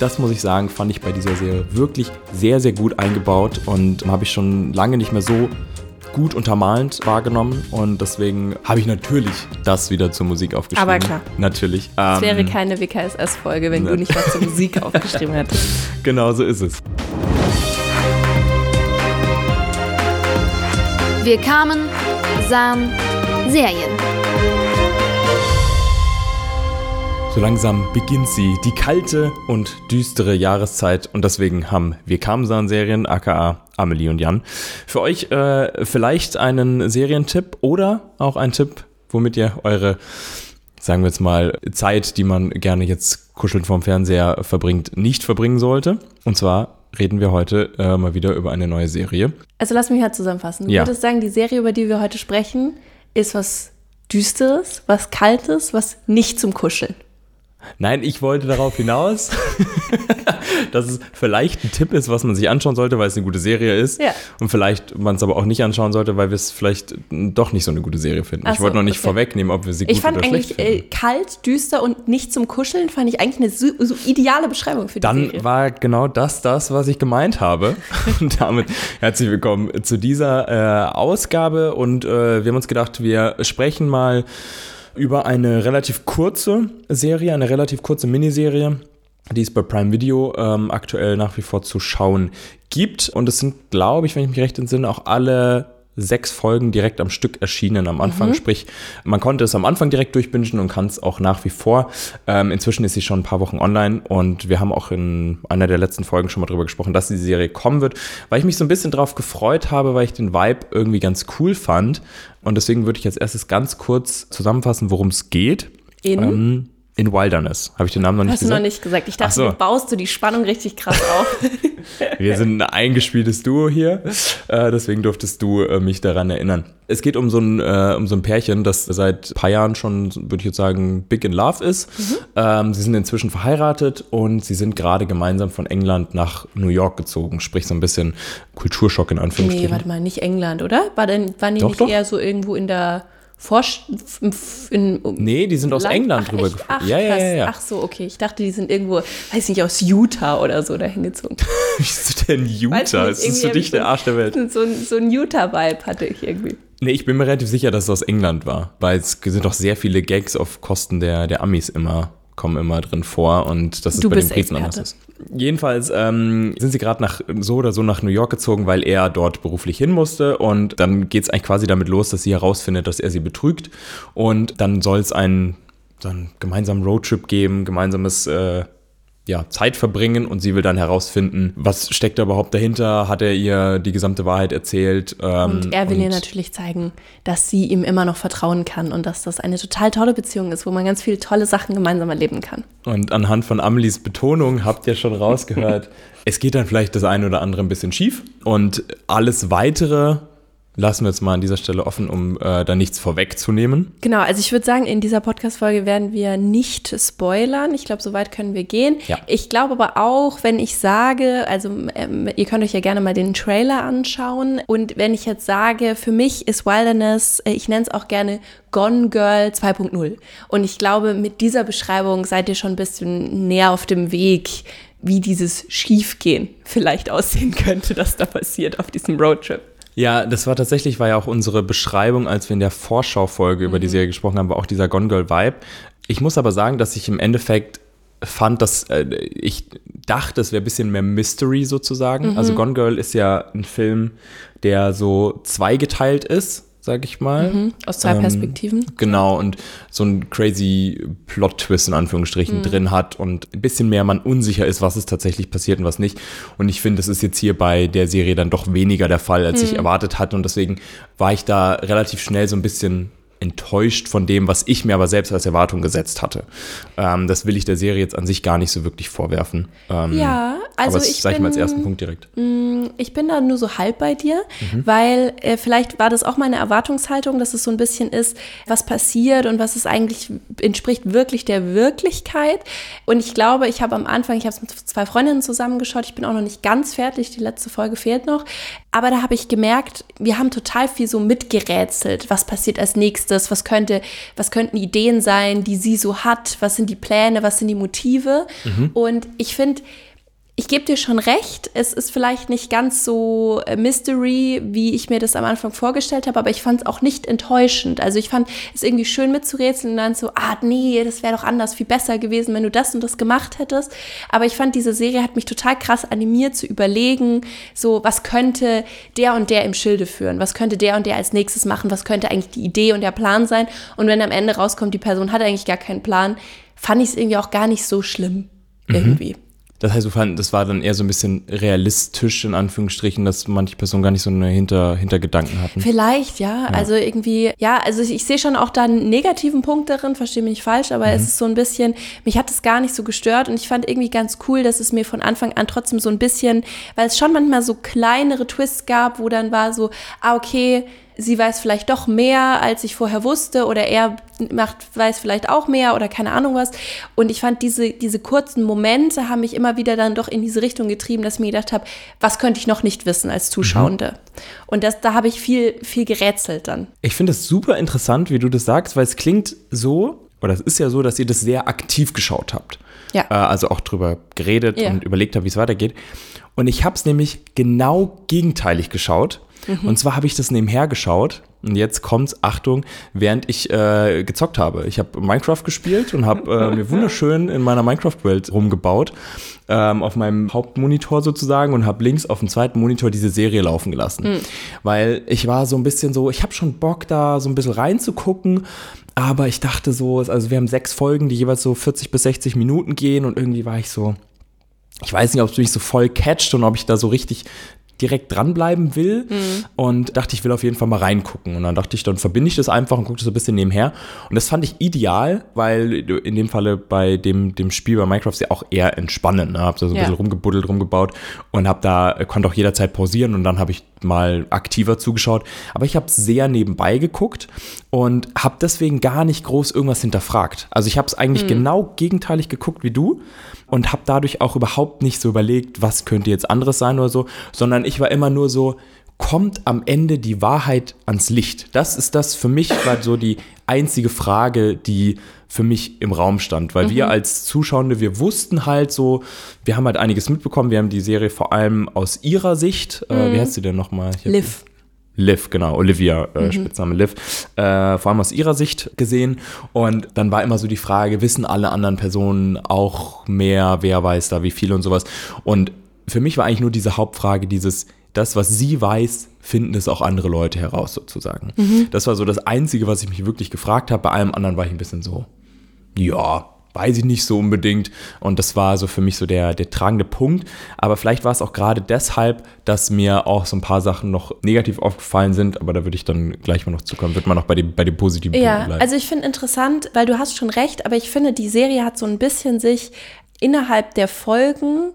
das muss ich sagen, fand ich bei dieser Serie wirklich sehr, sehr gut eingebaut und habe ich schon lange nicht mehr so gut untermalend wahrgenommen und deswegen habe ich natürlich das wieder zur Musik aufgeschrieben. Aber klar. Natürlich. Es Ähm, wäre keine WKSS-Folge, wenn ne. du nicht was zur Musik aufgeschrieben hättest. Genau so ist es. Wir kamen, sahen Serien. So langsam beginnt sie, die kalte und düstere Jahreszeit und deswegen haben wir Kamsan-Serien, aka Amelie und Jan, für euch äh, vielleicht einen Serientipp oder auch einen Tipp, womit ihr eure, sagen wir jetzt mal, Zeit, die man gerne jetzt kuschelnd vorm Fernseher verbringt, nicht verbringen sollte. Und zwar reden wir heute äh, mal wieder über eine neue Serie. Also lass mich halt zusammenfassen. Du Ja. würdest sagen, die Serie, über die wir heute sprechen, ist was Düsteres, was Kaltes, was nicht zum Kuscheln. Nein, ich wollte darauf hinaus, dass es vielleicht ein Tipp ist, was man sich anschauen sollte, weil es eine gute Serie ist. Ja. Und vielleicht man es aber auch nicht anschauen sollte, weil wir es vielleicht doch nicht so eine gute Serie finden. Ach ich wollte so, noch nicht okay. vorwegnehmen, ob wir sie gut Ich fand oder schlecht eigentlich äh, finden. kalt, düster und nicht zum Kuscheln, fand ich eigentlich eine so, so ideale Beschreibung für die Dann Serie. war genau das das, was ich gemeint habe. Und damit herzlich willkommen zu dieser äh, Ausgabe. Und äh, wir haben uns gedacht, wir sprechen mal über eine relativ kurze Serie, eine relativ kurze Miniserie, die es bei Prime Video ähm, aktuell nach wie vor zu schauen gibt. Und es sind, glaube ich, wenn ich mich recht entsinne, auch alle sechs Folgen direkt am Stück erschienen am Anfang. Sprich, man konnte es am Anfang direkt durchbingen und kann es auch nach wie vor. Ähm, inzwischen ist sie schon ein paar Wochen online und wir haben auch in einer der letzten Folgen schon mal drüber gesprochen, dass die Serie kommen wird, weil ich mich so ein bisschen drauf gefreut habe, weil ich den Vibe irgendwie ganz cool fand. Und deswegen würde ich jetzt erstes ganz kurz zusammenfassen, worum es geht. In? Ähm, in Wilderness. Habe ich den Namen noch nicht Hast du gesagt? noch nicht gesagt. Ich dachte, Ach so. du baust du die Spannung richtig krass auf. Wir sind ein eingespieltes Duo hier, äh, deswegen durftest du äh, mich daran erinnern. Es geht um so, ein, äh, um so ein Pärchen, das seit ein paar Jahren schon, würde ich jetzt sagen, big in love ist. Ähm, sie sind inzwischen verheiratet und sie sind gerade gemeinsam von England nach New York gezogen, sprich so ein bisschen Kulturschock in nee, Anführungsstrichen. warte mal, nicht England, oder? War denn, waren die Doch, nicht doch. eher so irgendwo in der Forsch... In, nee, die sind aus Land- England Ach, rüber echt? geflogen. Ach, Ja, ja, ja, ja. Ach so, okay. Ich dachte, die sind irgendwo, weiß nicht, aus Utah oder so dahin gezogen. Wieso denn Utah? nicht, Ist das für dich ich der Arsch der Welt? So, ein- so ein Utah-Vibe hatte ich irgendwie. Nee, ich bin mir relativ sicher, dass es aus England war, weil es sind doch sehr viele Gags auf Kosten der, der Amis immer, kommen immer drin vor und das ist Du bei den Briten Experte. anders ist. Jedenfalls ähm, sind sie gerade nach so oder so nach New York gezogen, weil er dort beruflich hin musste. Und dann geht es eigentlich quasi damit los, dass sie herausfindet, dass er sie betrügt. Und dann soll es einen, einen gemeinsamen Roadtrip geben, gemeinsames äh, ja, Zeit verbringen und sie will dann herausfinden, was steckt da überhaupt dahinter, hat er ihr die gesamte Wahrheit erzählt. Ähm, Und er will ihr natürlich zeigen, dass sie ihm immer noch vertrauen kann und dass das eine total tolle Beziehung ist, wo man ganz viele tolle Sachen gemeinsam erleben kann. Und anhand von Amelies Betonung habt ihr schon rausgehört, es geht dann vielleicht das eine oder andere ein bisschen schief. Und alles weitere lassen wir jetzt mal an dieser Stelle offen, um äh, da nichts vorwegzunehmen. Genau, also ich würde sagen, in dieser Podcast-Folge werden wir nicht spoilern. Ich glaube, so weit können wir gehen. Ja. Ich glaube aber auch, wenn ich sage, also ähm, ihr könnt euch ja gerne mal den Trailer anschauen. Und wenn ich jetzt sage, für mich ist Wilderness, äh, ich nenne es auch gerne Gone Girl 2.0. Und ich glaube, mit dieser Beschreibung seid ihr schon ein bisschen näher auf dem Weg, wie dieses Schiefgehen vielleicht aussehen könnte, das da passiert auf diesem Roadtrip. Ja, das war tatsächlich, war ja auch unsere Beschreibung, als wir in der Vorschaufolge über die Serie gesprochen haben, war auch dieser Gone Girl Vibe. Ich muss aber sagen, dass ich im Endeffekt fand, dass äh, ich dachte, es wäre ein bisschen mehr Mystery sozusagen. Also Gone Girl ist ja ein Film, der so zweigeteilt ist, sag ich mal. Aus zwei Ähm, Perspektiven. Genau, und so ein crazy Plot-Twist in Anführungsstrichen drin hat und ein bisschen mehr man unsicher ist, was ist tatsächlich passiert und was nicht. Und ich finde, das ist jetzt hier bei der Serie dann doch weniger der Fall, als ich erwartet hatte. Und deswegen war ich da relativ schnell so ein bisschen enttäuscht von dem, was ich mir aber selbst als Erwartung gesetzt hatte. Ähm, das will ich der Serie jetzt an sich gar nicht so wirklich vorwerfen. Ähm, Ja, Also Aber das ich sage ich mal als ersten Punkt direkt. Ich bin da nur so halb bei dir, Mhm. weil äh, vielleicht war das auch meine Erwartungshaltung, dass es so ein bisschen ist, was passiert und was es eigentlich entspricht wirklich der Wirklichkeit. Und ich glaube, ich habe am Anfang, ich habe es mit zwei Freundinnen zusammengeschaut, ich bin auch noch nicht ganz fertig, die letzte Folge fehlt noch. Aber da habe ich gemerkt, wir haben total viel so mitgerätselt. Was passiert als nächstes? Was könnte, was könnten Ideen sein, die sie so hat? Was sind die Pläne? Was sind die Motive? Und ich finde, ich gebe dir schon recht, es ist vielleicht nicht ganz so äh, Mystery, wie ich mir das am Anfang vorgestellt habe, aber ich fand es auch nicht enttäuschend. Also ich fand es irgendwie schön mitzurätseln und dann so, ah nee, das wäre doch anders, viel besser gewesen, wenn du das und das gemacht hättest. Aber ich fand, diese Serie hat mich total krass animiert zu überlegen, so was könnte der und der im Schilde führen, was könnte der und der als nächstes machen, was könnte eigentlich die Idee und der Plan sein. Und wenn am Ende rauskommt, die Person hat eigentlich gar keinen Plan, fand ich es irgendwie auch gar nicht so schlimm. Irgendwie. Das heißt, du fand, das war dann eher so ein bisschen realistisch, in Anführungsstrichen, dass manche Personen gar nicht so eine Hinter, Hintergedanken hatten. Vielleicht, ja. Also irgendwie, ja, also ich, ich sehe schon auch da einen negativen Punkt darin, verstehe mich nicht falsch, aber es ist so ein bisschen, mich hat es gar nicht so gestört und ich fand irgendwie ganz cool, dass es mir von Anfang an trotzdem so ein bisschen, weil es schon manchmal so kleinere Twists gab, wo dann war so, ah, okay, sie weiß vielleicht doch mehr, als ich vorher wusste, oder er macht, weiß vielleicht auch mehr oder keine Ahnung was. Und ich fand diese, diese kurzen Momente haben mich immer wieder dann doch in diese Richtung getrieben, dass ich mir gedacht habe, was könnte ich noch nicht wissen als Zuschauende? Und das, da habe ich viel, viel gerätselt dann. Ich finde es super interessant, wie du das sagst, weil es klingt so, oder es ist ja so, dass ihr das sehr aktiv geschaut habt. Ja. Äh, also auch drüber geredet Ja. und überlegt habt, wie es weitergeht. Und ich habe es nämlich genau gegenteilig geschaut. Mhm. Und zwar habe ich das nebenher geschaut. Und jetzt kommt's, Achtung, während ich äh, gezockt habe. Ich habe Minecraft gespielt und habe äh, mir wunderschön in meiner Minecraft-Welt rumgebaut. Ähm, auf meinem Hauptmonitor sozusagen und habe links auf dem zweiten Monitor diese Serie laufen gelassen. Weil ich war so ein bisschen so, ich habe schon Bock da so ein bisschen reinzugucken. Aber ich dachte so, also wir haben sechs Folgen, die jeweils so 40 bis 60 Minuten gehen und irgendwie war ich so, ich weiß nicht, ob es mich so voll catcht und ob ich da so richtig direkt dranbleiben will und dachte, ich will auf jeden Fall mal reingucken. Und dann dachte ich, dann verbinde ich das einfach und gucke das so ein bisschen nebenher. Und das fand ich ideal, weil in dem Falle bei dem, dem Spiel bei Minecraft ja auch eher entspannen. Ne? Hab da so ein Ja. bisschen rumgebuddelt, rumgebaut und hab da, konnte auch jederzeit pausieren und dann habe ich mal aktiver zugeschaut. Aber ich habe sehr nebenbei geguckt und habe deswegen gar nicht groß irgendwas hinterfragt. Also ich habe es eigentlich genau gegenteilig geguckt wie du und habe dadurch auch überhaupt nicht so überlegt, was könnte jetzt anderes sein oder so, sondern ich war immer nur so, kommt am Ende die Wahrheit ans Licht? Das ist das für mich war so die einzige Frage, die für mich im Raum stand, weil wir als Zuschauende, wir wussten halt so, wir haben halt einiges mitbekommen, wir haben die Serie vor allem aus ihrer Sicht, äh, wie heißt sie denn nochmal? Liv. Liv, genau, Olivia, äh, Spitzname Liv, äh, vor allem aus ihrer Sicht gesehen. Und dann war immer so die Frage, wissen alle anderen Personen auch mehr, wer weiß da wie viel und sowas. Und für mich war eigentlich nur diese Hauptfrage, dieses, das, was sie weiß, finden es auch andere Leute heraus sozusagen. Das war so das Einzige, was ich mich wirklich gefragt habe. Bei allem anderen war ich ein bisschen so, ja, weiß ich nicht so unbedingt. Und das war so für mich so der, der tragende Punkt. Aber vielleicht war es auch gerade deshalb, dass mir auch so ein paar Sachen noch negativ aufgefallen sind. Aber da würde ich dann gleich mal noch zukommen. Wird man noch bei dem, bei den positiven Ja, bleiben. also ich finde interessant, weil du hast schon recht, aber ich finde, die Serie hat so ein bisschen sich innerhalb der Folgen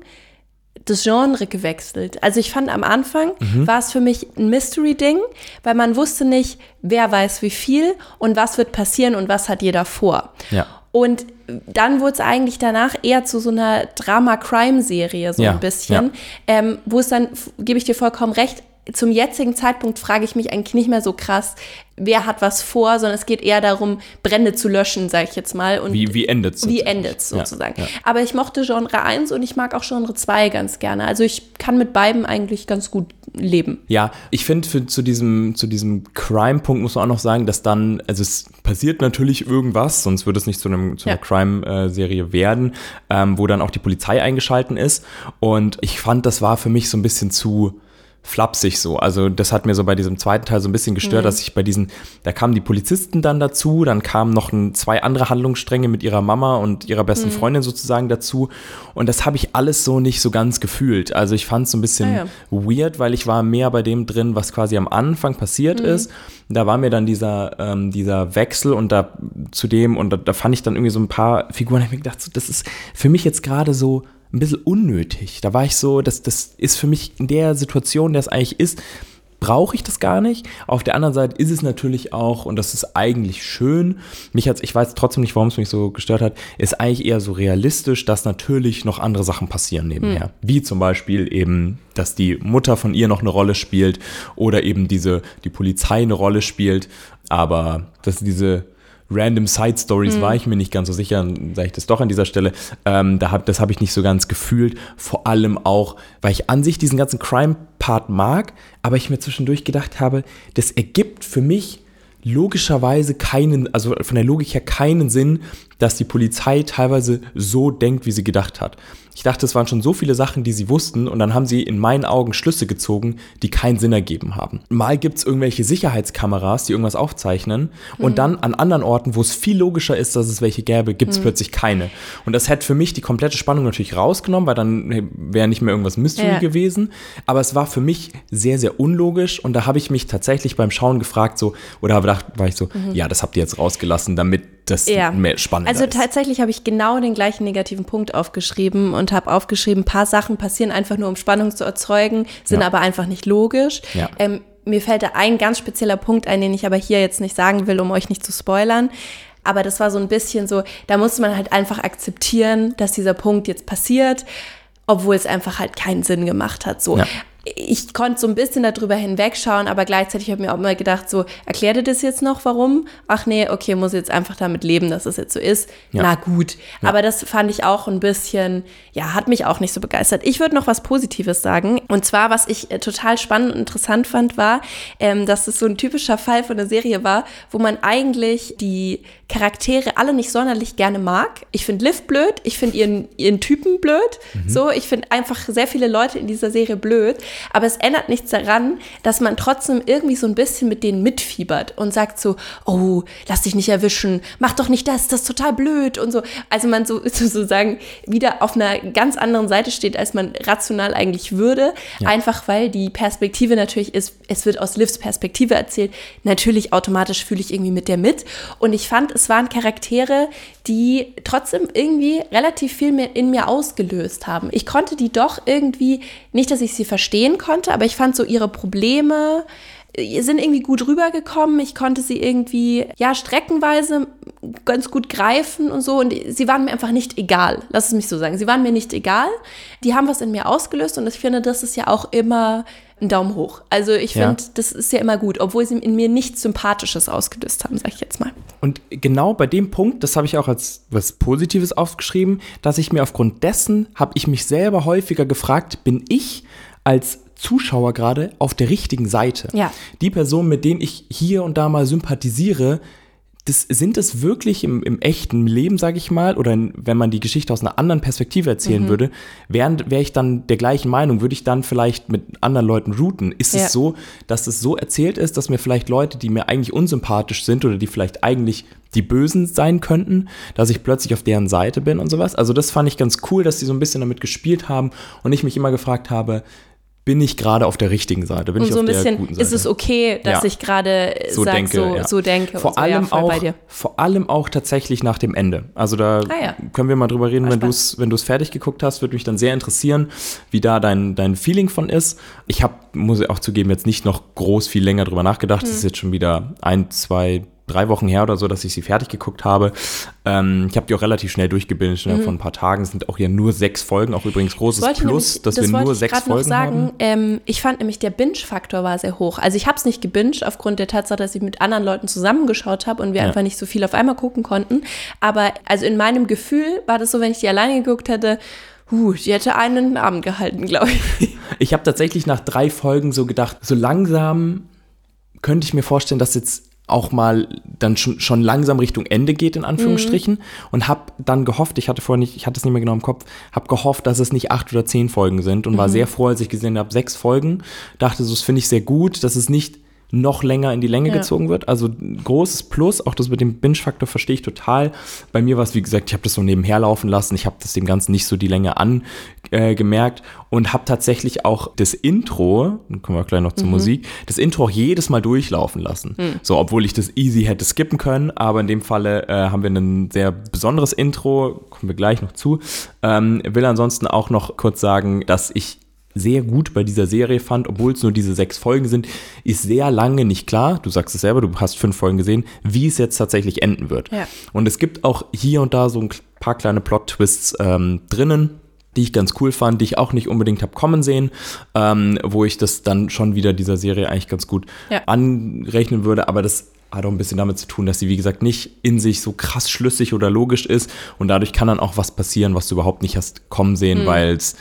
das Genre gewechselt. Also ich fand am Anfang Mhm. war es für mich ein Mystery-Ding, weil man wusste nicht, wer weiß wie viel und was wird passieren und was hat jeder vor. Ja. Und dann wurde es eigentlich danach eher zu so einer Drama-Crime-Serie, so Ja, ein bisschen, ähm, wo es dann, gebe ich dir vollkommen recht, zum jetzigen Zeitpunkt frage ich mich eigentlich nicht mehr so krass, wer hat was vor, sondern es geht eher darum, Brände zu löschen, sage ich jetzt mal. Und wie, wie endet es? wie endet es sozusagen. Ja, ja. Aber ich mochte Genre 1 und ich mag auch Genre 2 ganz gerne. Also ich kann mit beiden eigentlich ganz gut leben. Ja, ich finde, zu diesem, zu diesem Crime-Punkt muss man auch noch sagen, dass dann, also es passiert natürlich irgendwas, sonst würde es nicht zu, einem, zu einer Ja. Crime-Serie werden, ähm, wo dann auch die Polizei eingeschalten ist. Und ich fand, das war für mich so ein bisschen zu flapsig so. Also das hat mir so bei diesem zweiten Teil so ein bisschen gestört, Mhm. dass ich bei diesen, da kamen die Polizisten dann dazu, dann kamen noch ein, zwei andere Handlungsstränge mit ihrer Mama und ihrer Mhm. besten Freundin sozusagen dazu. Und das habe ich alles so nicht so ganz gefühlt. Also ich fand es so ein bisschen Ah, weird, weil ich war mehr bei dem drin, was quasi am Anfang passiert Mhm. ist. Da war mir dann dieser, ähm, dieser Wechsel und da zu dem, und da, da fand ich dann irgendwie so ein paar Figuren, da hab ich mir gedacht, so, das ist für mich jetzt gerade so ein bisschen unnötig. Da war ich so, das, das ist für mich in der Situation, der es eigentlich ist, brauche ich das gar nicht. Auf der anderen Seite ist es natürlich auch, und das ist eigentlich schön, mich hat ich weiß trotzdem nicht, warum es mich so gestört hat, ist eigentlich eher so realistisch, dass natürlich noch andere Sachen passieren nebenher. Hm. Wie zum Beispiel eben, dass die Mutter von ihr noch eine Rolle spielt oder eben diese, die Polizei eine Rolle spielt. Aber dass diese random Side Stories mhm. war ich mir nicht ganz so sicher, sage ich das doch an dieser Stelle. Ähm, da hab, das habe ich nicht so ganz gefühlt. Vor allem auch, weil ich an sich diesen ganzen Crime-Part mag, aber ich mir zwischendurch gedacht habe, das ergibt für mich logischerweise keinen, also von der Logik her keinen Sinn, dass die Polizei teilweise so denkt, wie sie gedacht hat. Ich dachte, es waren schon so viele Sachen, die sie wussten und dann haben sie in meinen Augen Schlüsse gezogen, die keinen Sinn ergeben haben. Mal gibt es irgendwelche Sicherheitskameras, die irgendwas aufzeichnen und mhm. dann an anderen Orten, wo es viel logischer ist, dass es welche gäbe, gibt es mhm. plötzlich keine. Und das hätte für mich die komplette Spannung natürlich rausgenommen, weil dann wäre nicht mehr irgendwas Mystery ja. gewesen. Aber es war für mich sehr, sehr unlogisch und da habe ich mich tatsächlich beim Schauen gefragt, so, oder war ich so, mhm. ja, das habt ihr jetzt rausgelassen, damit das ja. mehr spannend Also tatsächlich habe ich genau den gleichen negativen Punkt aufgeschrieben und habe aufgeschrieben, ein paar Sachen passieren einfach nur, um Spannung zu erzeugen, sind ja. aber einfach nicht logisch. Ja. Ähm, mir fällt da ein ganz spezieller Punkt ein, den ich aber hier jetzt nicht sagen will, um euch nicht zu spoilern. Aber das war so ein bisschen so, da musste man halt einfach akzeptieren, dass dieser Punkt jetzt passiert, obwohl es einfach halt keinen Sinn gemacht hat. So. Ja ich konnte so ein bisschen darüber hinwegschauen, aber gleichzeitig habe ich mir auch immer gedacht, so, erklärt ihr das jetzt noch, warum? Ach nee, okay, muss jetzt einfach damit leben, dass es das jetzt so ist. Ja. Na gut. Ja. Aber das fand ich auch ein bisschen, ja, hat mich auch nicht so begeistert. Ich würde noch was Positives sagen. Und zwar, was ich äh, total spannend und interessant fand, war, ähm, dass es so ein typischer Fall von der Serie war, wo man eigentlich die Charaktere alle nicht sonderlich gerne mag. Ich finde Liv blöd, ich finde ihren, ihren Typen blöd. Mhm. So, ich finde einfach sehr viele Leute in dieser Serie blöd. Aber es ändert nichts daran, dass man trotzdem irgendwie so ein bisschen mit denen mitfiebert und sagt so, oh, lass dich nicht erwischen, mach doch nicht das, das ist total blöd und so. Also man so sozusagen wieder auf einer ganz anderen Seite steht, als man rational eigentlich würde. Ja. Einfach weil die Perspektive natürlich ist, es wird aus Livs Perspektive erzählt. Natürlich automatisch fühle ich irgendwie mit der mit. Und ich fand, es waren Charaktere, die trotzdem irgendwie relativ viel in mir ausgelöst haben. Ich konnte die doch irgendwie, nicht, dass ich sie verstehen konnte, aber ich fand so ihre Probleme äh, sind irgendwie gut rübergekommen. Ich konnte sie irgendwie, ja, streckenweise ganz gut greifen und so. Und sie waren mir einfach nicht egal. Lass es mich so sagen. Sie waren mir nicht egal. Die haben was in mir ausgelöst und ich finde, das ist ja auch immer einen Daumen hoch. Also ich finde, ja. das ist ja immer gut, obwohl sie in mir nichts Sympathisches ausgelöst haben, sag ich jetzt mal. Und genau bei dem Punkt, das habe ich auch als was Positives aufgeschrieben, dass ich mir aufgrund dessen, habe ich mich selber häufiger gefragt, bin ich als Zuschauer gerade auf der richtigen Seite? Ja. Die Personen, mit denen ich hier und da mal sympathisiere, das, sind es wirklich im, im echten Leben, sage ich mal, oder in, wenn man die Geschichte aus einer anderen Perspektive erzählen mhm. würde, wäre wär ich dann der gleichen Meinung, würde ich dann vielleicht mit anderen Leuten routen. Ist ja. es so, dass es so erzählt ist, dass mir vielleicht Leute, die mir eigentlich unsympathisch sind oder die vielleicht eigentlich die Bösen sein könnten, dass ich plötzlich auf deren Seite bin und sowas. Also das fand ich ganz cool, dass die so ein bisschen damit gespielt haben und ich mich immer gefragt habe, bin ich gerade auf der richtigen Seite? Bin und ich so ein bisschen ist es okay, dass ja. ich gerade so sag, denke, so, ja. so denke. Vor allem so, ja, auch, vor allem auch tatsächlich nach dem Ende. Also da ah, können wir mal drüber reden, wenn du es wenn du es fertig geguckt hast, würde mich dann sehr interessieren, wie da dein dein Feeling von ist. Ich habe muss ich auch zugeben jetzt nicht noch groß viel länger drüber nachgedacht. Es hm. ist jetzt schon wieder ein zwei drei Wochen her oder so, dass ich sie fertig geguckt habe. Ähm, ich habe die auch relativ schnell durchgebildet, mhm. von ein paar Tagen. Es sind auch hier nur sechs Folgen, auch übrigens großes Plus, nämlich, dass das wir nur sechs Folgen sagen. haben. Ähm, ich fand nämlich, der Binge-Faktor war sehr hoch. Also ich habe es nicht gebinged, aufgrund der Tatsache, dass ich mit anderen Leuten zusammengeschaut habe und wir ja. einfach nicht so viel auf einmal gucken konnten. Aber also in meinem Gefühl war das so, wenn ich die alleine geguckt hätte, Huh, die hätte einen Abend gehalten, glaube ich. Ich habe tatsächlich nach drei Folgen so gedacht, so langsam könnte ich mir vorstellen, dass jetzt auch mal dann schon, schon langsam Richtung Ende geht, in Anführungsstrichen. Mhm. Und habe dann gehofft, ich hatte vorher nicht, ich hatte es nicht mehr genau im Kopf, habe gehofft, dass es nicht acht oder zehn Folgen sind und mhm. war sehr froh, als ich gesehen habe, sechs Folgen. Dachte, so, das finde ich sehr gut, dass es nicht noch länger in die Länge Ja. gezogen wird. Also großes Plus, auch das mit dem Binge-Faktor verstehe ich total. Bei mir war es, wie gesagt, ich habe das so nebenher laufen lassen. Ich habe das dem Ganzen nicht so die Länge angemerkt äh, und habe tatsächlich auch das Intro, dann kommen wir gleich noch zur Musik, das Intro auch jedes Mal durchlaufen lassen. So, obwohl ich das easy hätte skippen können, aber in dem Falle äh, haben wir ein sehr besonderes Intro, kommen wir gleich noch zu. Ähm, will ansonsten auch noch kurz sagen, dass ich sehr gut bei dieser Serie fand, obwohl es nur diese sechs Folgen sind, ist sehr lange nicht klar, du sagst es selber, du hast fünf Folgen gesehen, wie es jetzt tatsächlich enden wird. Ja. Und es gibt auch hier und da so ein paar kleine Plot-Twists ähm, drinnen, die ich ganz cool fand, die ich auch nicht unbedingt habe kommen sehen, ähm, wo ich das dann schon wieder dieser Serie eigentlich ganz gut Ja. anrechnen würde, aber das hat auch ein bisschen damit zu tun, dass sie, wie gesagt, nicht in sich so krass schlüssig oder logisch ist und dadurch kann dann auch was passieren, was du überhaupt nicht hast kommen sehen, Mhm. weil es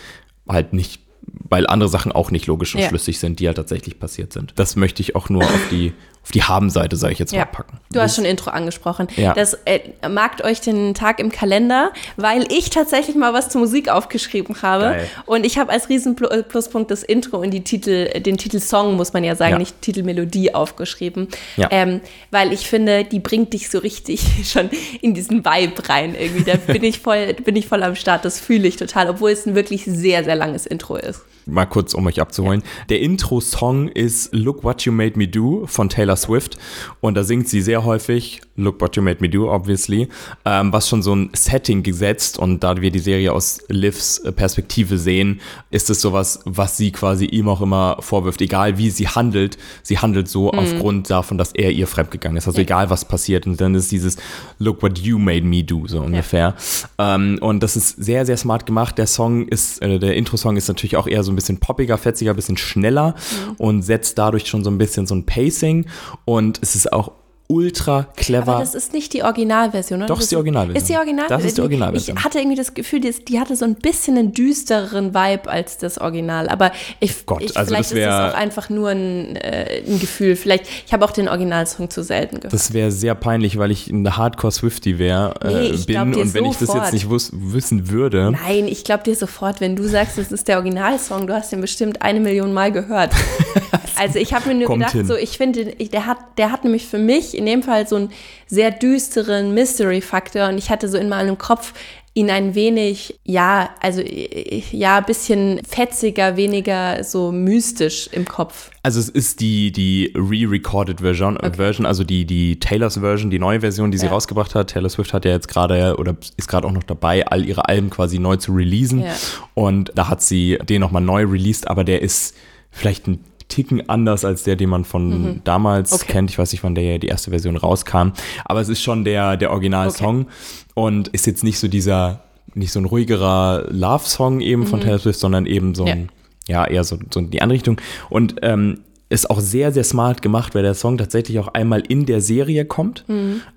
halt nicht, weil andere Sachen auch nicht logisch und Ja. schlüssig sind, die halt tatsächlich passiert sind. Das möchte ich auch nur auf die, auf die Habenseite, sage ich jetzt Ja. mal, packen. Du hast schon Intro angesprochen. Ja. Das äh, markt euch den Tag im Kalender, weil ich tatsächlich mal was zur Musik aufgeschrieben habe. Geil. Und ich habe als riesen Plu- äh, das Intro und die Titel, den Titelsong, muss man ja sagen, Ja. nicht Titelmelodie aufgeschrieben. Ja. Ähm, weil ich finde, die bringt dich so richtig schon in diesen Vibe rein irgendwie. Da bin ich voll, bin ich voll am Start. Das fühle ich total, obwohl es ein wirklich sehr, sehr langes Intro ist. Mal kurz, um euch abzuholen. Der Intro-Song ist Look What You Made Me Do von Taylor Swift. Und da singt sie sehr häufig Look What You Made Me Do, obviously. Ähm, was schon so ein Setting gesetzt. Und da wir die Serie aus Livs äh, Perspektive sehen, ist es sowas, was sie quasi ihm auch immer vorwirft. Egal wie sie handelt, sie handelt so aufgrund davon, dass er ihr fremdgegangen ist. Also egal was passiert. Und dann ist dieses Look What You Made Me Do, so ungefähr. Ähm, und das ist sehr, sehr smart gemacht. Der Song ist, äh, der Intro-Song ist natürlich auch eher so ein bisschen poppiger, fetziger, ein bisschen schneller und setzt dadurch schon so ein bisschen so ein Pacing. Und es ist auch ultra clever. Aber das ist nicht die Originalversion, oder? Doch, Das ist die Originalversion. Ist die Originalversion? Das ist die Originalversion. Ich hatte irgendwie das Gefühl, die, die hatte so ein bisschen einen düstereren Vibe als das Original. Aber ich, Gott, ich also vielleicht das wär- ist es auch einfach nur ein, äh, ein Gefühl. Vielleicht, ich habe auch den Originalsong zu selten gehört. Das wäre sehr peinlich, weil ich eine Hardcore-Swifty wäre, Nee, äh, ich bin. Und wenn ich das sofort. jetzt nicht wus wissen würde, Nein, ich glaube dir sofort, wenn du sagst, es ist der Originalsong, du hast den bestimmt eine Million Mal gehört. Also ich habe mir nur Kommt gedacht, hin. so ich finde, der hat, der hat nämlich für mich in dem Fall so einen sehr düsteren Mystery-Faktor und ich hatte so in meinem Kopf ihn ein wenig, ja, also ja, ein bisschen fetziger, weniger so mystisch im Kopf. Also es ist die, die re-recorded Version, äh, Version, also die, die Taylors Version, die neue Version, die sie Ja. rausgebracht hat. Taylor Swift hat ja jetzt gerade oder ist gerade auch noch dabei, all ihre Alben quasi neu zu releasen. Ja. Und da hat sie den nochmal neu released, aber der ist vielleicht ein Ticken anders als der, den man von damals Mhm. Okay. kennt. Ich weiß nicht, wann der die erste Version rauskam. Aber es ist schon der, der Originalsong und ist jetzt nicht so dieser, nicht so ein ruhigerer Love-Song eben von Taylor Swift, sondern eben so ein, ja, eher so, so in die andere Richtung. Und ähm, ist auch sehr, sehr smart gemacht, weil der Song tatsächlich auch einmal in der Serie kommt.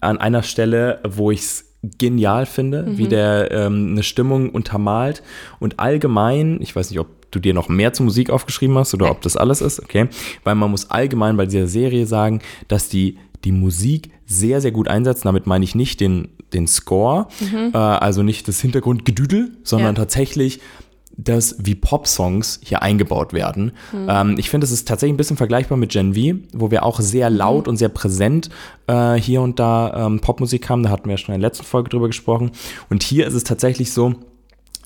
An einer Stelle, wo ich es genial finde, wie der ähm, eine Stimmung untermalt. Und allgemein, ich weiß nicht, ob du dir noch mehr zur Musik aufgeschrieben hast oder ob das alles ist, okay. Weil man muss allgemein bei dieser Serie sagen, dass die die Musik sehr, sehr gut einsetzen. Damit meine ich nicht den, den Score, äh, also nicht das Hintergrundgedüdel, sondern Ja. tatsächlich das, wie Pop-Songs hier eingebaut werden. Ähm, ich finde, es ist tatsächlich ein bisschen vergleichbar mit Gen V, wo wir auch sehr laut und sehr präsent äh, hier und da ähm, Popmusik haben. Da hatten wir ja schon in der letzten Folge drüber gesprochen. Und hier ist es tatsächlich so,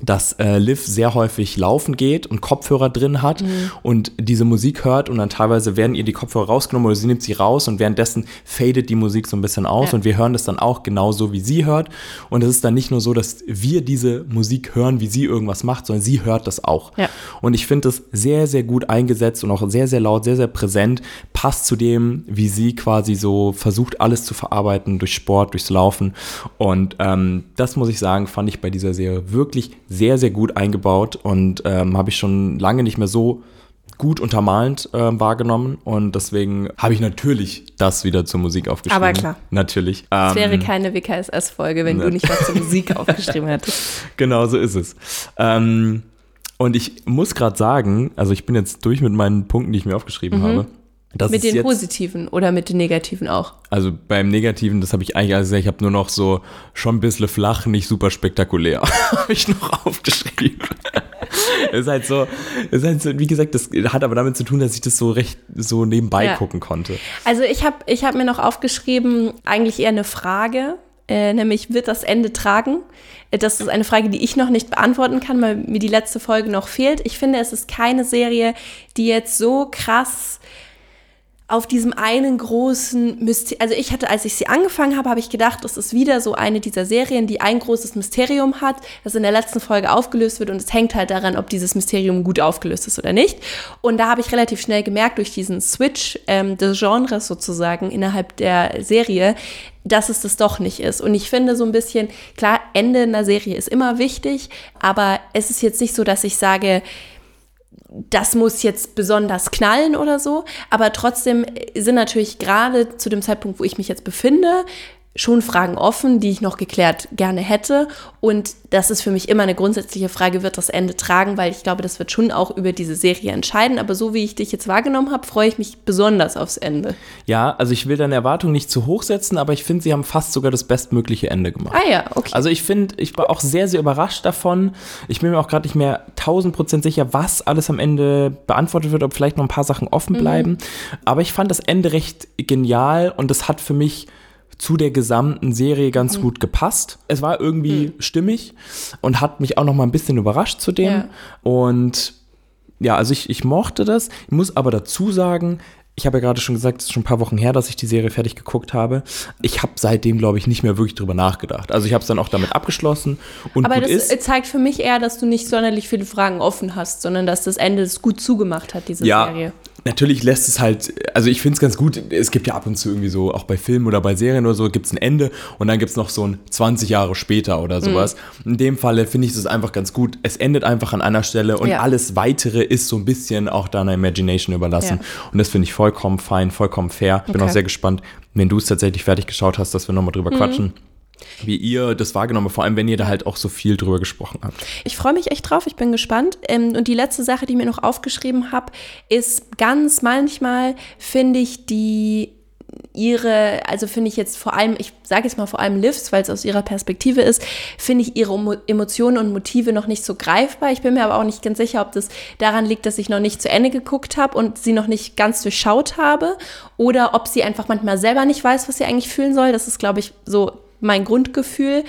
dass äh, Liv sehr häufig laufen geht und Kopfhörer drin hat und diese Musik hört und dann teilweise werden ihr die Kopfhörer rausgenommen oder sie nimmt sie raus und währenddessen fadet die Musik so ein bisschen aus Ja. und wir hören das dann auch genauso, wie sie hört. Und es ist dann nicht nur so, dass wir diese Musik hören, wie sie irgendwas macht, sondern sie hört das auch. Ja. Und ich finde das sehr, sehr gut eingesetzt und auch sehr, sehr laut, sehr, sehr präsent, passt zu dem, wie sie quasi so versucht, alles zu verarbeiten durch Sport, durchs Laufen. Und ähm, das muss ich sagen, fand ich bei dieser Serie wirklich sehr, sehr gut eingebaut und ähm, habe ich schon lange nicht mehr so gut untermalend ähm, wahrgenommen und deswegen habe ich natürlich das wieder zur Musik aufgeschrieben. Aber klar. Natürlich. Es Ähm, wäre keine WKSS-Folge, wenn ne. du nicht was zur Musik aufgeschrieben hättest. Genau so ist es. Ähm, und ich muss gerade sagen, also ich bin jetzt durch mit meinen Punkten, die ich mir aufgeschrieben habe. Das. Mit den jetzt, positiven oder mit den negativen auch. Also beim Negativen, das habe ich eigentlich alles gesagt, ich habe nur noch so schon ein bisschen flach, nicht super spektakulär, habe ich noch aufgeschrieben. ist halt so, ist halt so, wie gesagt, das hat aber damit zu tun, dass ich das so recht so nebenbei Ja. gucken konnte. Also ich habe ich hab mir noch aufgeschrieben, eigentlich eher eine Frage, äh, nämlich wird das Ende tragen? Äh, Das ist eine Frage, die ich noch nicht beantworten kann, weil mir die letzte Folge noch fehlt. Ich finde, es ist keine Serie, die jetzt so krass auf diesem einen großen Mysterium, also ich hatte, als ich sie angefangen habe, habe ich gedacht, das ist wieder so eine dieser Serien, die ein großes Mysterium hat, das in der letzten Folge aufgelöst wird und es hängt halt daran, ob dieses Mysterium gut aufgelöst ist oder nicht. Und da habe ich relativ schnell gemerkt, durch diesen Switch ähm, des Genres sozusagen innerhalb der Serie, dass es das doch nicht ist. Und ich finde so ein bisschen, klar, Ende einer Serie ist immer wichtig, aber es ist jetzt nicht so, dass ich sage, das muss jetzt besonders knallen oder so. Aber trotzdem sind natürlich gerade zu dem Zeitpunkt, wo ich mich jetzt befinde, schon Fragen offen, die ich noch geklärt gerne hätte. Und das ist für mich immer eine grundsätzliche Frage, wird das Ende tragen, weil ich glaube, das wird schon auch über diese Serie entscheiden. Aber so wie ich dich jetzt wahrgenommen habe, freue ich mich besonders aufs Ende. Ja, also ich will deine Erwartungen nicht zu hoch setzen, aber ich finde, sie haben fast sogar das bestmögliche Ende gemacht. Ah ja, okay. Also ich finde, ich war auch sehr, sehr überrascht davon. Ich bin mir auch gerade nicht mehr 1000 Prozent sicher, was alles am Ende beantwortet wird, ob vielleicht noch ein paar Sachen offen bleiben. Aber ich fand das Ende recht genial und das hat für mich zu der gesamten Serie ganz gut gepasst. Es war irgendwie stimmig und hat mich auch noch mal ein bisschen überrascht zu dem. Ja. Und ja, also ich, ich mochte das. Ich muss aber dazu sagen, ich habe ja gerade schon gesagt, es ist schon ein paar Wochen her, dass ich die Serie fertig geguckt habe. Ich habe seitdem, glaube ich, nicht mehr wirklich drüber nachgedacht. Also ich habe es dann auch damit abgeschlossen und Aber gut das ist. zeigt für mich eher, dass du nicht sonderlich viele Fragen offen hast, sondern dass das Ende es gut zugemacht hat, diese Ja, Serie. Natürlich lässt es halt, also ich finde es ganz gut, es gibt ja ab und zu irgendwie so, auch bei Filmen oder bei Serien oder so, gibt es ein Ende und dann gibt es noch so ein 20 Jahre später Mhm. oder sowas. In dem Falle finde ich es einfach ganz gut. Es endet einfach an einer Stelle und Ja. alles Weitere ist so ein bisschen auch deiner Imagination überlassen. Ja. Und das finde ich vollkommen fein, vollkommen fair. Ich bin Okay. auch sehr gespannt, wenn du es tatsächlich fertig geschaut hast, dass wir nochmal Mhm. drüber quatschen. Wie ihr das wahrgenommen habt, vor allem wenn ihr da halt auch so viel drüber gesprochen habt. Ich freue mich echt drauf, ich bin gespannt. Ähm, und die letzte Sache, die ich mir noch aufgeschrieben habe, ist ganz manchmal finde ich die ihre, also finde ich jetzt vor allem, ich sage jetzt mal vor allem Livs, weil es aus ihrer Perspektive ist, finde ich ihre Emo- Emotionen und Motive noch nicht so greifbar. Ich bin mir aber auch nicht ganz sicher, ob das daran liegt, dass ich noch nicht zu Ende geguckt habe und sie noch nicht ganz durchschaut habe oder ob sie einfach manchmal selber nicht weiß, was sie eigentlich fühlen soll. Das ist, glaube ich, so mein Grundgefühl.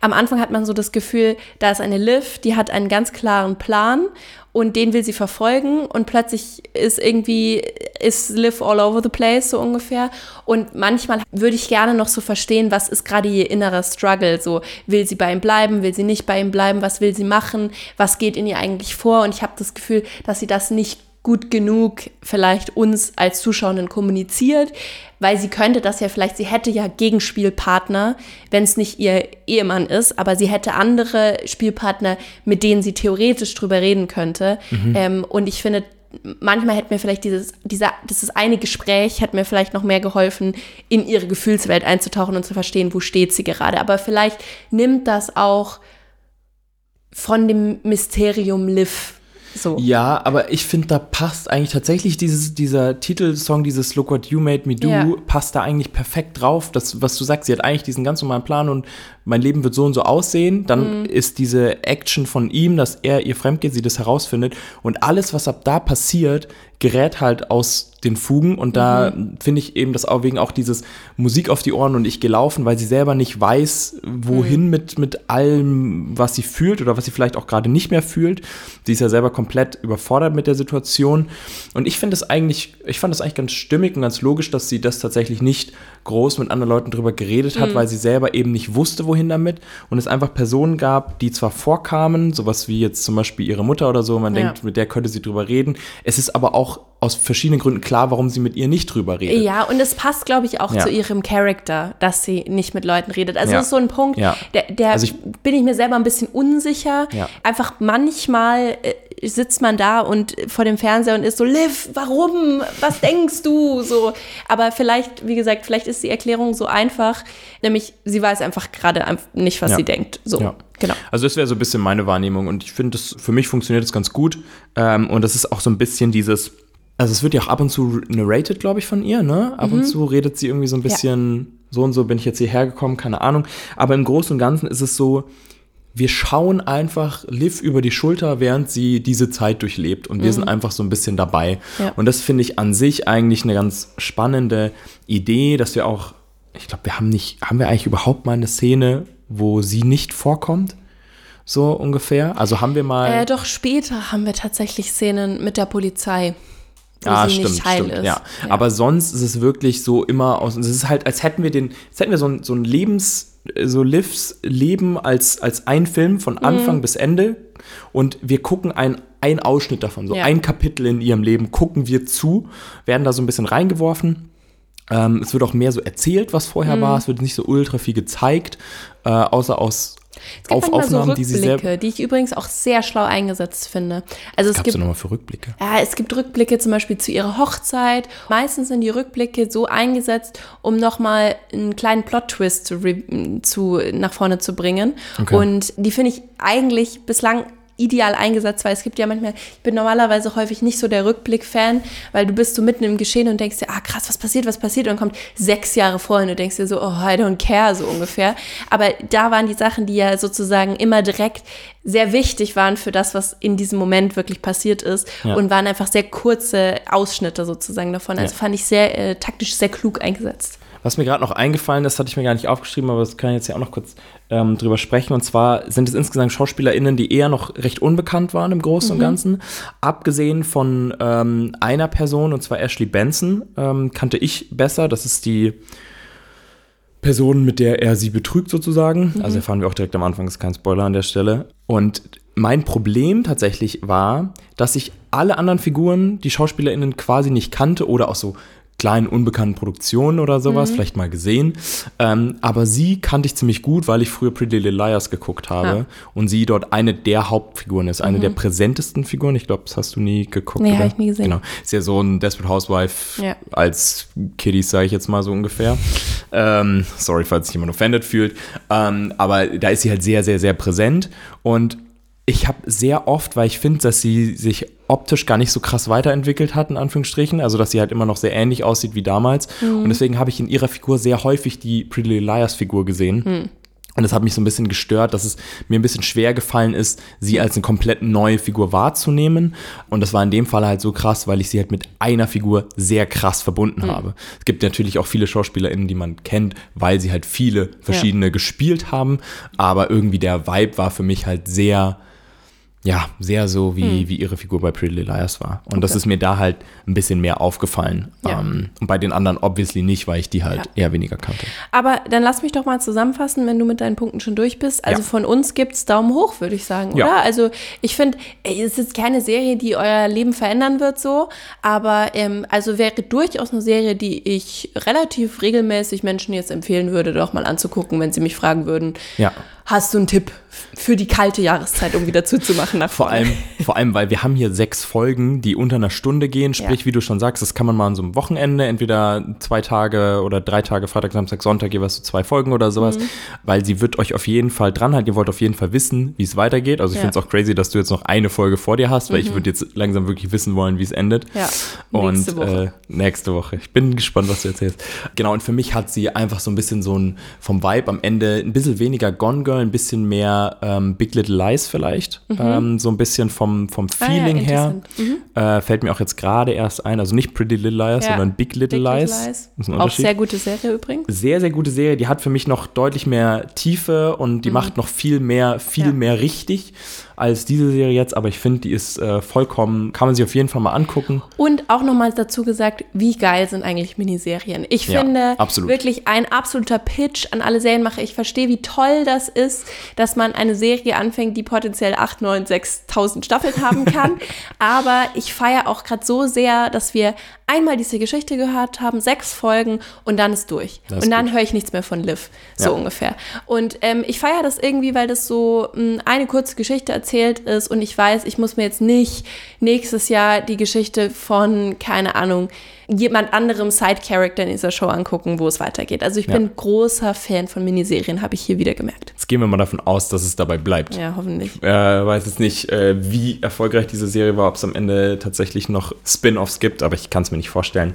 Am Anfang hat man so das Gefühl, da ist eine Liv, die hat einen ganz klaren Plan und den will sie verfolgen und plötzlich ist irgendwie, ist Liv all over the place so ungefähr. Und manchmal würde ich gerne noch so verstehen, was ist gerade ihr innerer Struggle, so will sie bei ihm bleiben, will sie nicht bei ihm bleiben, was will sie machen, was geht in ihr eigentlich vor? Und ich habe das Gefühl, dass sie das nicht gut genug vielleicht uns als Zuschauenden kommuniziert, weil sie könnte das ja vielleicht, sie hätte ja Gegenspielpartner, wenn es nicht ihr Ehemann ist, aber sie hätte andere Spielpartner, mit denen sie theoretisch drüber reden könnte. Ähm, und ich finde, manchmal hätte mir vielleicht dieses, dieser, dieses eine Gespräch hätte mir vielleicht noch mehr geholfen, in ihre Gefühlswelt einzutauchen und zu verstehen, wo steht sie gerade. Aber vielleicht nimmt das auch von dem Mysterium Liv so. Ja, aber ich finde, da passt eigentlich tatsächlich dieses, dieser Titelsong, dieses Look What You Made Me Do, Ja. passt da eigentlich perfekt drauf. Das, was du sagst, sie hat eigentlich diesen ganz normalen Plan und mein Leben wird so und so aussehen. Dann Mhm. ist diese Action von ihm, dass er ihr fremdgeht, sie das herausfindet. Und alles, was ab da passiert, gerät halt aus den Fugen. Und da Mhm. finde ich eben das auch wegen auch dieses Musik auf die Ohren und ich gelaufen, weil sie selber nicht weiß, wohin Mhm. mit, mit allem, was sie fühlt oder was sie vielleicht auch gerade nicht mehr fühlt. Sie ist ja selber komplett überfordert mit der Situation. Und ich finde es eigentlich, ich fand es eigentlich ganz stimmig und ganz logisch, dass sie das tatsächlich nicht groß mit anderen Leuten drüber geredet Mhm. hat, weil sie selber eben nicht wusste, wohin damit. Und es einfach Personen gab, die zwar vorkamen, sowas wie jetzt zum Beispiel ihre Mutter oder so, man Ja. denkt, mit der könnte sie drüber reden. Es ist aber auch aus verschiedenen Gründen klar, warum sie mit ihr nicht drüber redet. Ja, und es passt, glaube ich, auch Ja. zu ihrem Charakter, dass sie nicht mit Leuten redet. Also Ja. das ist so ein Punkt, Ja. der, der Also ich- bin ich mir selber ein bisschen unsicher. Einfach manchmal äh, sitzt man da und vor dem Fernseher und ist so, Liv, warum? Was denkst du? So, aber vielleicht, wie gesagt, vielleicht ist die Erklärung so einfach, nämlich sie weiß einfach gerade nicht, was Ja. sie denkt. So, Ja. genau. Also das wäre so ein bisschen meine Wahrnehmung und ich finde, das für mich funktioniert das ganz gut. Ähm, und das ist auch so ein bisschen dieses, also es wird ja auch ab und zu narrated, glaube ich, von ihr, ne? Ab Mhm. und zu redet sie irgendwie so ein bisschen, so und so bin ich jetzt hierher gekommen, keine Ahnung. Aber im Großen und Ganzen ist es so, wir schauen einfach Liv über die Schulter, während sie diese Zeit durchlebt und wir sind einfach so ein bisschen dabei. Ja. Und das finde ich an sich eigentlich eine ganz spannende Idee, dass wir auch, ich glaube, wir haben nicht, haben wir eigentlich überhaupt mal eine Szene, wo sie nicht vorkommt? So ungefähr. Also haben wir mal. Äh, doch später haben wir tatsächlich Szenen mit der Polizei, wo Ah, sie stimmt, nicht heil stimmt, ist. ja. Aber sonst ist es wirklich so immer aus. Es ist halt, als hätten wir den, als hätten wir so ein, so ein Lebens, so Livs Leben als, als ein Film Mhm. von Anfang bis Ende und wir gucken ein, ein Ausschnitt davon, so Ja. ein Kapitel in ihrem Leben gucken wir zu, werden da so ein bisschen reingeworfen. Ähm, es wird auch mehr so erzählt, was vorher Mhm. war. Es wird nicht so ultra viel gezeigt, äh, außer aus Es gibt auf manchmal so Aufnahmen, die sie die ich übrigens auch sehr schlau eingesetzt finde. Also es gibt nochmal für Rückblicke? Ja, es gibt Rückblicke zum Beispiel zu ihrer Hochzeit. Meistens sind die Rückblicke so eingesetzt, um nochmal einen kleinen Plot-Twist zu, zu, nach vorne zu bringen. Okay. Und die finde ich eigentlich bislang ideal eingesetzt, weil es gibt ja manchmal, ich bin normalerweise häufig nicht so der Rückblick-Fan, weil du bist so mitten im Geschehen und denkst dir, ah krass, was passiert, was passiert? Und dann kommt sechs Jahre vorher und du denkst dir so, oh, I don't care, so ungefähr. Aber da waren die Sachen, die ja sozusagen immer direkt sehr wichtig waren für das, was in diesem Moment wirklich passiert ist Ja. und waren einfach sehr kurze Ausschnitte sozusagen davon. Also Ja. fand ich sehr äh, taktisch sehr klug eingesetzt. Was mir gerade noch eingefallen ist, hatte ich mir gar nicht aufgeschrieben, aber das kann ich jetzt ja auch noch kurz ähm, drüber sprechen. Und zwar sind es insgesamt SchauspielerInnen, die eher noch recht unbekannt waren im Großen und Ganzen. Abgesehen von ähm, einer Person, und zwar Ashley Benson, ähm, kannte ich besser. Das ist die Person, mit der er sie betrügt sozusagen. Also erfahren wir auch direkt am Anfang, ist kein Spoiler an der Stelle. Und mein Problem tatsächlich war, dass ich alle anderen Figuren, die SchauspielerInnen quasi nicht kannte oder auch so kleinen unbekannten Produktionen oder sowas, vielleicht mal gesehen. Ähm, aber sie kannte ich ziemlich gut, weil ich früher Pretty Little Liars geguckt habe Ah. und sie dort eine der Hauptfiguren ist, eine der präsentesten Figuren. Ich glaube, das hast du nie geguckt. Nee, oder? hab ich nie gesehen. Genau. Ist ja so ein Desperate Housewife Ja. als Kiddies, sage ich jetzt mal so ungefähr. Ähm, sorry, falls sich jemand offended fühlt. Ähm, aber da ist sie halt sehr, sehr, sehr präsent. Und ich habe sehr oft, weil ich finde, dass sie sich optisch gar nicht so krass weiterentwickelt hat, in Anführungsstrichen. Also, dass sie halt immer noch sehr ähnlich aussieht wie damals. Und deswegen habe ich in ihrer Figur sehr häufig die Pretty Little Liars Figur gesehen. Und das hat mich so ein bisschen gestört, dass es mir ein bisschen schwer gefallen ist, sie als eine komplett neue Figur wahrzunehmen. Und das war in dem Fall halt so krass, weil ich sie halt mit einer Figur sehr krass verbunden habe. Es gibt natürlich auch viele SchauspielerInnen, die man kennt, weil sie halt viele verschiedene gespielt haben. Aber irgendwie der Vibe war für mich halt sehr, ja, sehr so, wie, wie ihre Figur bei Pretty Little Liars war. Und das Okay. ist mir da halt ein bisschen mehr aufgefallen. Ja. Ähm, und bei den anderen obviously nicht, weil ich die halt eher weniger kannte. Aber dann lass mich doch mal zusammenfassen, wenn du mit deinen Punkten schon durch bist. Also Ja. von uns gibt's Daumen hoch, würde ich sagen, Ja. oder? Also ich finde, es ist keine Serie, die euer Leben verändern wird so, aber ähm, also wäre durchaus eine Serie, die ich relativ regelmäßig Menschen jetzt empfehlen würde, doch mal anzugucken, wenn sie mich fragen würden, Ja. Hast du einen Tipp für die kalte Jahreszeit, um wieder zuzumachen nach Vor allem, vor allem, weil wir haben hier sechs Folgen, die unter einer Stunde gehen. Sprich, Ja. wie du schon sagst, das kann man mal an so einem Wochenende, entweder zwei Tage oder drei Tage, Freitag, Samstag, Sonntag, jeweils so zwei Folgen oder sowas. Mhm. Weil sie wird euch auf jeden Fall dranhalten. Ihr wollt auf jeden Fall wissen, wie es weitergeht. Also ich Ja. finde es auch crazy, dass du jetzt noch eine Folge vor dir hast, weil ich würde jetzt langsam wirklich wissen wollen, wie es endet. Mhm. Ja, Und nächste Woche. Äh, nächste Woche. Ich bin gespannt, was du erzählst. Genau, und für mich hat sie einfach so ein bisschen so ein, vom Vibe am Ende ein bisschen weniger Gone Girl, ein bisschen mehr ähm, Big Little Lies vielleicht. Ähm, so ein bisschen vom, vom Mhm. Ah ja, Feeling her. interessant. Äh, fällt mir auch jetzt gerade erst ein. Also nicht Pretty Little Lies, Ja. sondern Big Little Big Lies. Little Lies. Auch sehr gute Serie übrigens. sehr, sehr gute Serie. Die hat für mich noch deutlich mehr Tiefe und die macht noch viel mehr, viel Mhm. Ja. mehr richtig als diese Serie jetzt. Aber ich finde, die ist äh, vollkommen, kann man sich auf jeden Fall mal angucken. Und auch nochmal dazu gesagt, wie geil sind eigentlich Miniserien. Ich Ja, finde absolut. wirklich ein absoluter Pitch an alle Serienmacher. Ich verstehe, wie toll das ist, dass man eine Serie anfängt, die potenziell 8, 9, 6.000 Staffeln haben kann. Aber ich feiere auch gerade so sehr, dass wir einmal diese Geschichte gehört haben, sechs Folgen und dann ist durch. Das und dann höre ich nichts mehr von Liv, so Ja. ungefähr. Und ähm, ich feiere das irgendwie, weil das so mh, eine kurze Geschichte erzählt ist und ich weiß, ich muss mir jetzt nicht nächstes Jahr die Geschichte von, keine Ahnung, jemand anderem Side-Character in dieser Show angucken, wo es weitergeht. Also ich Ja. bin großer Fan von Miniserien, habe ich hier wieder gemerkt. Jetzt gehen wir mal davon aus, dass es dabei bleibt. Ja, hoffentlich. Äh, weiß jetzt nicht, äh, wie erfolgreich diese Serie war, ob es am Ende tatsächlich noch Spin-offs gibt, aber ich kann es mir nicht vorstellen.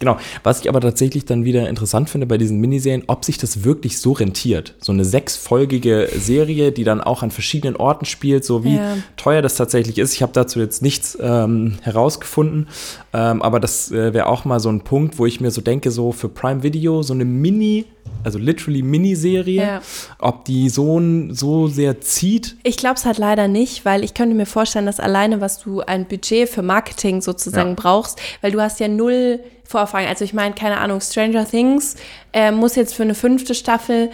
Genau. Was ich aber tatsächlich dann wieder interessant finde bei diesen Miniserien, ob sich das wirklich so rentiert. So eine sechsfolgige Serie, die dann auch an verschiedenen Orten spielt, so wie Ja. teuer das tatsächlich ist. Ich habe dazu jetzt nichts ähm, herausgefunden, ähm, aber das äh, wäre auch mal so ein Punkt, wo ich mir so denke, so für Prime Video so eine Mini, also literally Miniserie, Ja. ob die so, so sehr zieht. Ich glaube es halt leider nicht, weil ich könnte mir vorstellen, dass alleine, was du ein Budget für Marketing sozusagen Ja. brauchst, weil du hast ja null Vorerfahrung. Also ich meine, keine Ahnung, Stranger Things äh, muss jetzt für eine fünfte Staffel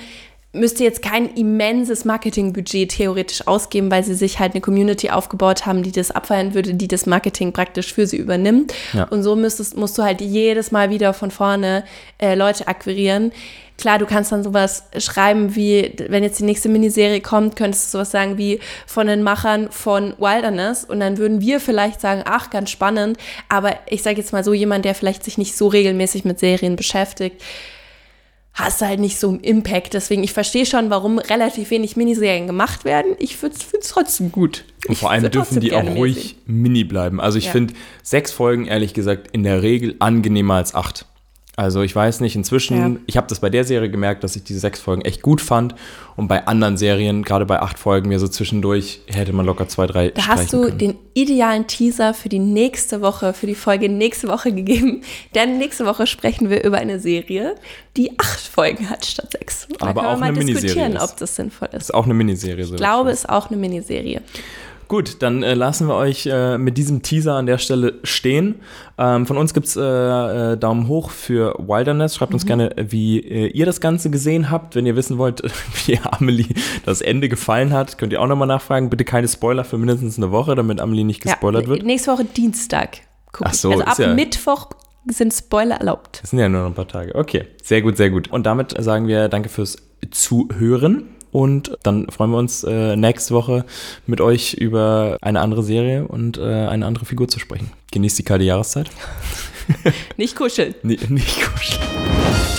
müsste jetzt kein immenses Marketingbudget theoretisch ausgeben, weil sie sich halt eine Community aufgebaut haben, die das abfeiern würde, die das Marketing praktisch für sie übernimmt. Ja. Und so müsstest, musst du halt jedes Mal wieder von vorne äh, Leute akquirieren. Klar, du kannst dann sowas schreiben wie, wenn jetzt die nächste Miniserie kommt, könntest du sowas sagen wie von den Machern von Wilderness und dann würden wir vielleicht sagen, ach, ganz spannend, aber ich sage jetzt mal so, jemand, der vielleicht sich nicht so regelmäßig mit Serien beschäftigt, hast du halt nicht so einen Impact. Deswegen, ich verstehe schon, warum relativ wenig Miniserien gemacht werden. Ich finde es trotzdem gut. Und vor allem dürfen die auch ruhig mini bleiben. Also ich Ja. finde sechs Folgen, ehrlich gesagt, in der Regel angenehmer als acht. Also ich weiß nicht, inzwischen, Ja. ich habe das bei der Serie gemerkt, dass ich diese sechs Folgen echt gut fand. Und bei anderen Serien, gerade bei acht Folgen, mir so zwischendurch, hätte man locker zwei, drei Da hast du können. den idealen Teaser für die nächste Woche, für die Folge nächste Woche gegeben. Denn nächste Woche sprechen wir über eine Serie, die acht Folgen hat statt sechs. Da Aber können wir auch mal eine Miniserie diskutieren, ist. ob das sinnvoll ist. ist auch eine Miniserie. So Ich glaube, es ist auch eine Miniserie. Gut, dann äh, lassen wir euch äh, mit diesem Teaser an der Stelle stehen. Ähm, von uns gibt's äh, äh, Daumen hoch für Wilderness. Schreibt Mhm. uns gerne, wie äh, ihr das Ganze gesehen habt. Wenn ihr wissen wollt, wie Amelie das Ende gefallen hat, könnt ihr auch nochmal nachfragen. Bitte keine Spoiler für mindestens eine Woche, damit Amelie nicht gespoilert ja, wird. Nächste Woche Dienstag. gucken. Ach so, also ab ja- Mittwoch sind Spoiler erlaubt. Das sind ja nur noch ein paar Tage. Okay, sehr gut, sehr gut. Und damit sagen wir danke fürs Zuhören. Und dann freuen wir uns äh, nächste Woche mit euch über eine andere Serie und äh, eine andere Figur zu sprechen. Genießt die kalte Jahreszeit. Nicht kuscheln. Nee, nicht kuscheln.